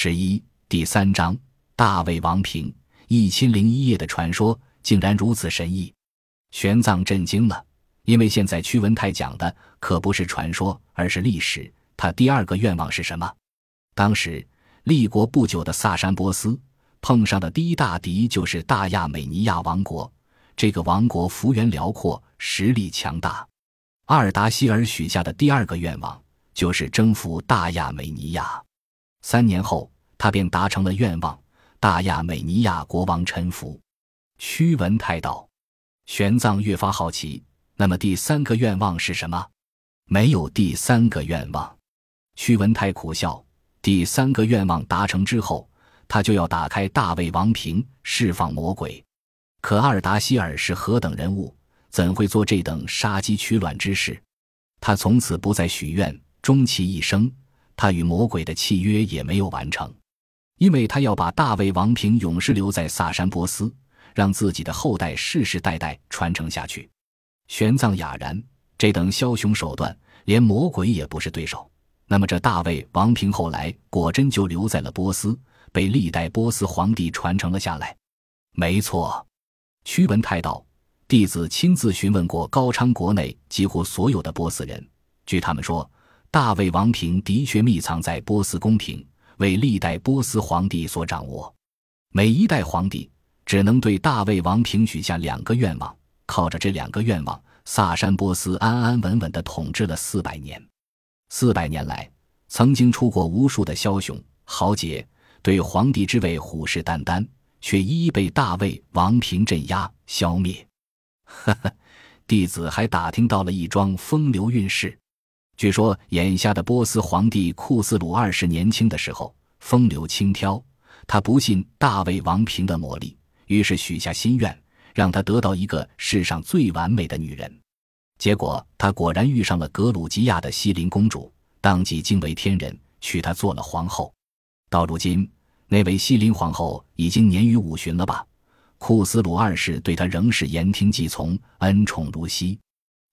十一第三章大魏王平一千零一夜的传说竟然如此神异，玄奘震惊了，因为现在屈文泰讲的可不是传说，而是历史。他第二个愿望是什么？当时立国不久的萨珊波斯碰上的第一大敌就是大亚美尼亚王国。这个王国幅员辽阔，实力强大。阿尔达希尔许下的第二个愿望就是征服大亚美尼亚。三年后，他便达成了愿望，大亚美尼亚国王臣服。屈文泰道：“玄奘越发好奇，那么第三个愿望是什么？没有第三个愿望。”屈文泰苦笑：“第三个愿望达成之后，他就要打开大卫王瓶，释放魔鬼。可阿尔达希尔是何等人物，怎会做这等杀鸡取卵之事？他从此不再许愿，终其一生。”他与魔鬼的契约也没有完成，因为他要把大卫王平永世留在萨珊波斯，让自己的后代世世代代传承下去。玄奘哑然，这等枭雄手段，连魔鬼也不是对手。那么这大卫王平后来果真就留在了波斯，被历代波斯皇帝传承了下来？没错，屈文泰道，弟子亲自询问过高昌国内几乎所有的波斯人，据他们说。大卫王平的确密藏在波斯宫廷，为历代波斯皇帝所掌握。每一代皇帝只能对大卫王平许下两个愿望，靠着这两个愿望，萨珊波斯安安稳稳地统治了四百年。四百年来，曾经出过无数的枭雄豪杰，对皇帝之位虎视眈眈，却一一被大卫王平镇压消灭。呵呵，弟子还打听到了一桩风流韵事。据说，眼下的波斯皇帝库斯鲁二世年轻的时候风流轻佻，他不信大卫王平的魔力，于是许下心愿，让他得到一个世上最完美的女人。结果，他果然遇上了格鲁吉亚的西林公主，当即惊为天人，娶她做了皇后。到如今，那位西林皇后已经年逾五旬了吧？库斯鲁二世对她仍是言听计从，恩宠如昔。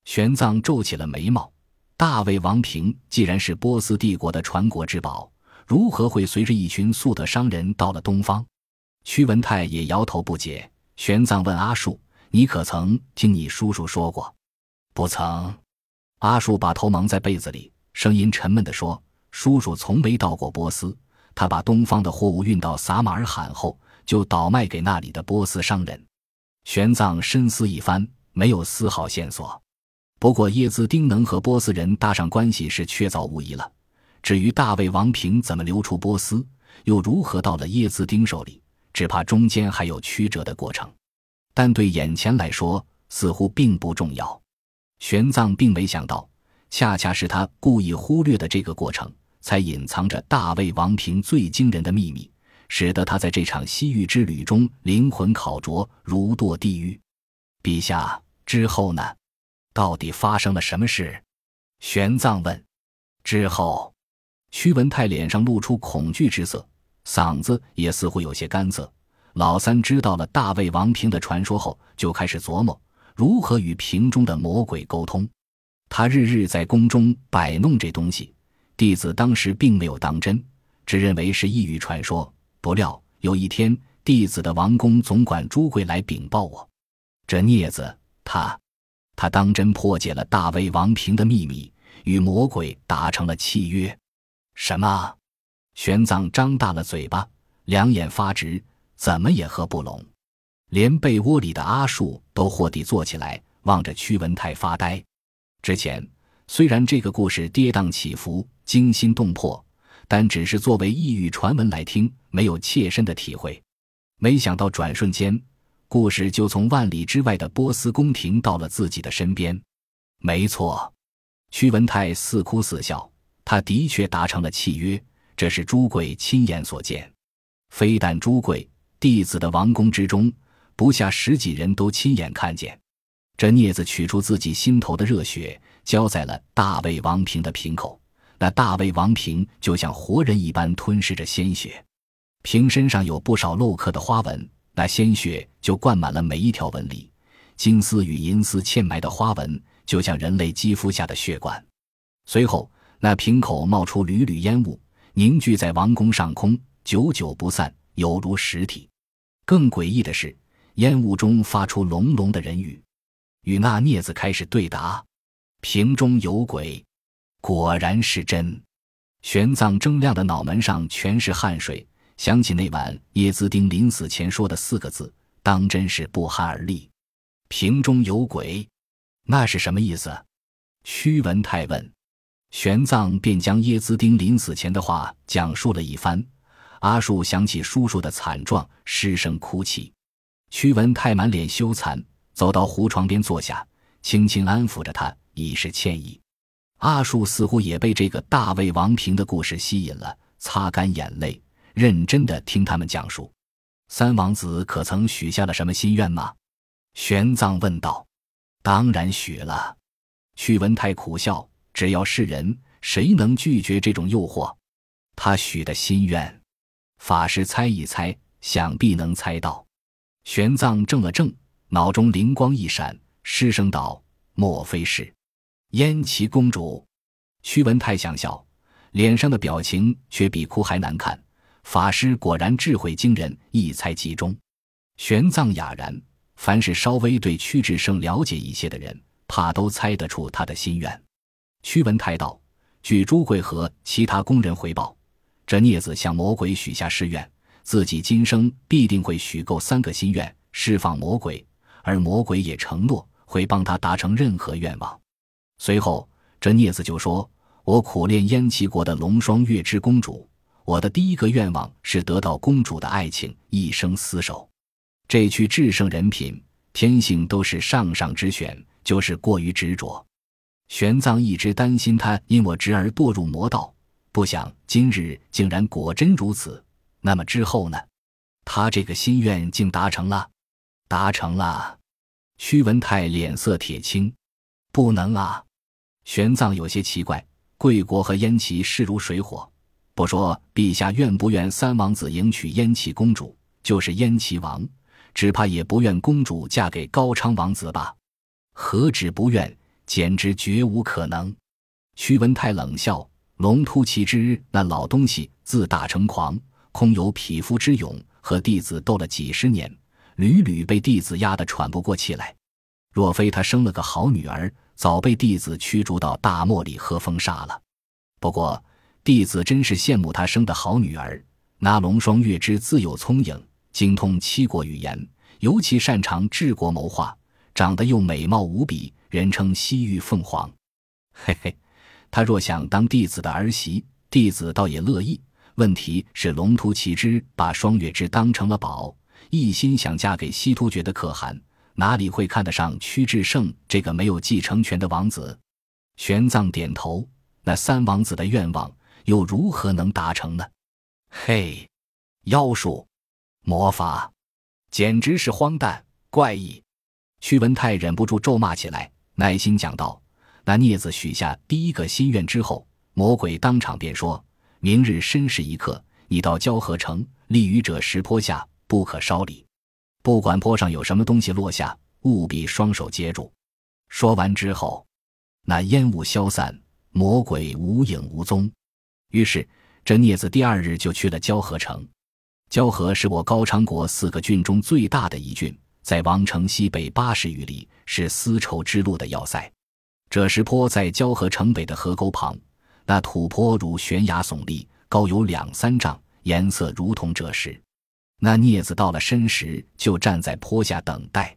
玄奘皱起了眉毛。大卫王平既然是波斯帝国的传国之宝，如何会随着一群粟特商人到了东方？屈文泰也摇头不解。玄奘问阿术：“你可曾听你叔叔说过？”“不曾。”阿术把头蒙在被子里，声音沉闷地说：“叔叔从没到过波斯。他把东方的货物运到撒马尔罕后，就倒卖给那里的波斯商人。”玄奘深思一番，没有丝毫线索。不过，叶兹丁能和波斯人搭上关系是确凿无疑了。至于大卫王平怎么流出波斯，又如何到了叶兹丁手里，只怕中间还有曲折的过程。但对眼前来说，似乎并不重要。玄奘并没想到，恰恰是他故意忽略的这个过程，才隐藏着大卫王平最惊人的秘密，使得他在这场西域之旅中灵魂烤灼，如堕地狱。陛下之后呢？到底发生了什么事？玄奘问。之后，屈文泰脸上露出恐惧之色，嗓子也似乎有些干涩。老三知道了大魏王平的传说后，就开始琢磨如何与瓶中的魔鬼沟通。他日日在宫中摆弄这东西，弟子当时并没有当真，只认为是异域传说。不料有一天，弟子的王宫总管朱贵来禀报我，这孽子他。他当真破解了大卫王平的秘密，与魔鬼达成了契约。什么？玄奘张大了嘴巴，两眼发直，怎么也合不拢。连被窝里的阿树都霍地坐起来，望着屈文泰发呆。之前虽然这个故事跌宕起伏、惊心动魄，但只是作为异域传闻来听，没有切身的体会。没想到转瞬间。故事就从万里之外的波斯宫廷到了自己的身边。没错，屈文泰似哭似笑，他的确达成了契约，这是朱贵亲眼所见。非但朱贵，弟子的王宫之中不下十几人都亲眼看见。这镊子取出自己心头的热血，浇在了大魏王平的瓶口，那大魏王平就像活人一般吞噬着鲜血，瓶身上有不少镂刻的花纹。那鲜血就灌满了每一条纹理，金丝与银丝嵌埋的花纹，就像人类肌肤下的血管。随后，那瓶口冒出缕缕烟雾，凝聚在王宫上空，久久不散，犹如实体。更诡异的是，烟雾中发出隆隆的人语，与那镊子开始对答：“瓶中有鬼，果然是真。”玄奘睁亮的脑门上全是汗水，想起那晚叶兹丁临死前说的四个字，当真是不寒而栗。瓶中有鬼，那是什么意思？屈文泰问。玄奘便将耶兹丁临死前的话讲述了一番。阿树想起叔叔的惨状，失声哭泣。屈文泰满脸羞惭，走到胡床边坐下，轻轻安抚着他，以示歉意。阿树似乎也被这个大魏王平的故事吸引了，擦干眼泪，认真的听他们讲述。三王子可曾许下了什么心愿吗？玄奘问道。当然许了。屈文泰苦笑，只要是人，谁能拒绝这种诱惑？他许的心愿，法师猜一猜，想必能猜到。玄奘怔了怔，脑中灵光一闪，失声道：“莫非是？”燕齐公主，屈文泰想笑，脸上的表情却比哭还难看。法师果然智慧惊人，一猜即中。玄奘哑然，凡是稍微对屈志胜了解一些的人，怕都猜得出他的心愿。屈文泰道：“据朱贵和其他工人回报，这镊子向魔鬼许下誓愿，自己今生必定会许够三个心愿，释放魔鬼，而魔鬼也承诺会帮他达成任何愿望。”随后，这镊子就说：“我苦练燕齐国的龙双月之公主，我的第一个愿望是得到公主的爱情，一生厮守。这区制胜人品，天性都是上上之选，就是过于执着。玄奘一直担心他因我侄儿堕入魔道，不想今日竟然果真如此。那么之后呢？他这个心愿竟达成了，达成了。”屈文泰脸色铁青。不能啊！玄奘有些奇怪。贵国和燕齐势如水火，不说陛下愿不愿三王子迎娶燕齐公主，就是燕齐王，只怕也不愿公主嫁给高昌王子吧？何止不愿，简直绝无可能！屈文泰冷笑：“龙突其之那老东西自大成狂，空有匹夫之勇，和弟子斗了几十年，屡屡被弟子压得喘不过气来。若非他生了个好女儿。”早被弟子驱逐到大漠里喝风沙了。不过弟子真是羡慕他生的好女儿。那龙双月之自幼聪颖，精通七国语言，尤其擅长治国谋划，长得又美貌无比，人称西域凤凰。嘿嘿，他若想当弟子的儿媳，弟子倒也乐意。问题是龙突奇之把双月之当成了宝，一心想嫁给西突厥的可汗。哪里会看得上屈志胜这个没有继承权的王子？玄奘点头。那三王子的愿望又如何能达成呢？嘿，妖术、魔法，简直是荒诞怪异。屈文泰忍不住咒骂起来，耐心讲道：“那镊子许下第一个心愿之后，魔鬼当场便说：明日申时一刻，你到交河城，立于者石坡下，不可烧离。”不管坡上有什么东西落下，务必双手接住。说完之后，那烟雾消散，魔鬼无影无踪。于是，这镊子第二日就去了交河城。交河是我高昌国四个郡中最大的一郡，在王城西北八十余里，是丝绸之路的要塞。这石坡在交河城北的河沟旁，那土坡如悬崖耸立，高有两三丈，颜色如同赭石。那镊子到了申时，就站在坡下等待。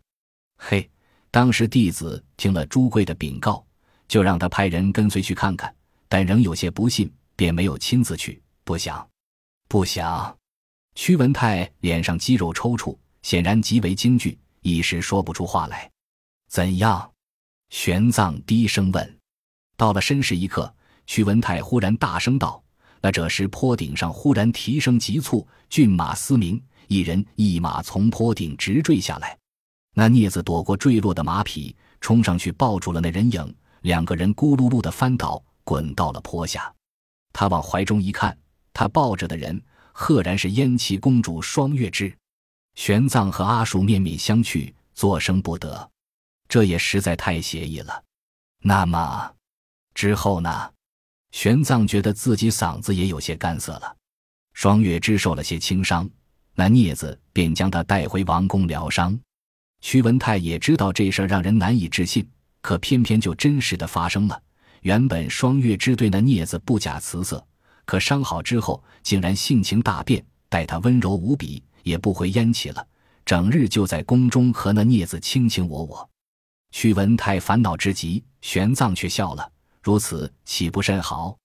嘿，当时弟子听了朱贵的禀告，就让他派人跟随去看看，但仍有些不信，便没有亲自去。不想，不想。屈文泰脸上肌肉抽搐，显然极为惊惧，一时说不出话来。怎样？玄奘低声问。到了申时一刻，屈文泰忽然大声道。那这时，坡顶上忽然蹄声急促，骏马嘶鸣，一人一马从坡顶直坠下来。那镊子躲过坠落的马匹，冲上去抱住了那人影，两个人咕噜噜的翻倒，滚到了坡下。他往怀中一看，他抱着的人，赫然是燕齐公主双月枝。玄奘和阿术面面相觑，作声不得。这也实在太邪异了。那么，之后呢？玄奘觉得自己嗓子也有些干涩了，双月枝受了些轻伤，那镊子便将他带回王宫疗伤。屈文泰也知道这事儿让人难以置信，可偏偏就真实的发生了。原本双月之对那孽子不假辞色，可伤好之后竟然性情大变，待他温柔无比，也不回燕齐了，整日就在宫中和那孽子卿卿我我。屈文泰烦恼之极，玄奘却笑了：“如此岂不甚好？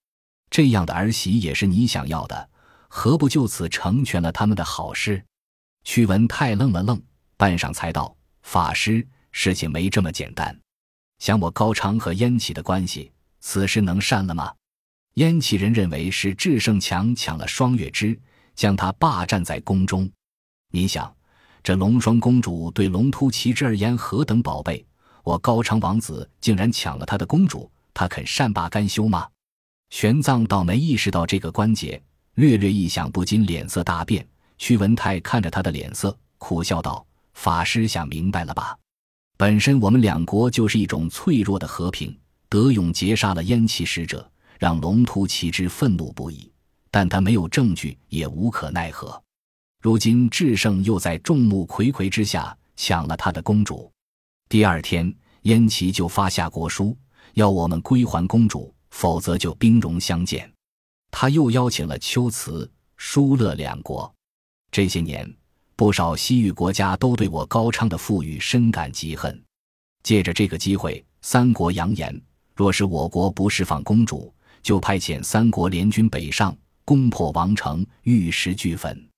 这样的儿媳也是你想要的，何不就此成全了他们的好事？”屈文泰愣了愣，半晌才道：“法师，事情没这么简单。想我高昌和燕齐的关系，此事能善了吗？燕齐人认为是智胜强抢了双月枝，将他霸占在宫中。你想，这龙双公主对龙突骑之而言何等宝贝？”我高昌王子竟然抢了他的公主，他肯善罢甘休吗？玄奘倒没意识到这个关节，略略一想，不禁脸色大变。屈文泰看着他的脸色，苦笑道：“法师想明白了吧？本身我们两国就是一种脆弱的和平。德勇劫杀了燕齐使者，让龙突骑之愤怒不已，但他没有证据，也无可奈何。如今智胜又在众目睽睽之下抢了他的公主。”第二天，燕齐就发下国书，要我们归还公主，否则就兵戎相见。他又邀请了龟兹、疏勒两国。这些年，不少西域国家都对我高昌的富裕深感嫉恨。借着这个机会，三国扬言，若是我国不释放公主，就派遣三国联军北上，攻破王城，玉石俱焚。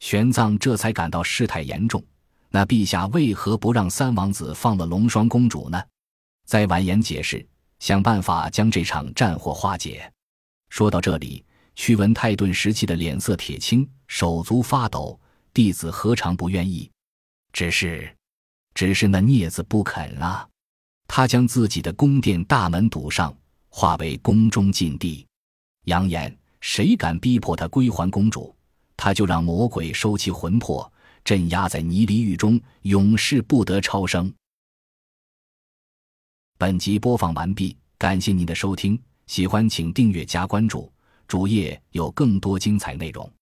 玄奘这才感到事态严重。那陛下为何不让三王子放了龙双公主呢？再婉言解释，想办法将这场战火化解。说到这里，屈文泰顿时气的脸色铁青，手足发抖。弟子何尝不愿意？只是，只是那孽子不肯啊！他将自己的宫殿大门堵上，化为宫中禁地，扬言谁敢逼迫他归还公主，他就让魔鬼收其魂魄。镇压在泥犁狱中，永世不得超生。本集播放完毕，感谢您的收听，喜欢请订阅加关注，主页有更多精彩内容。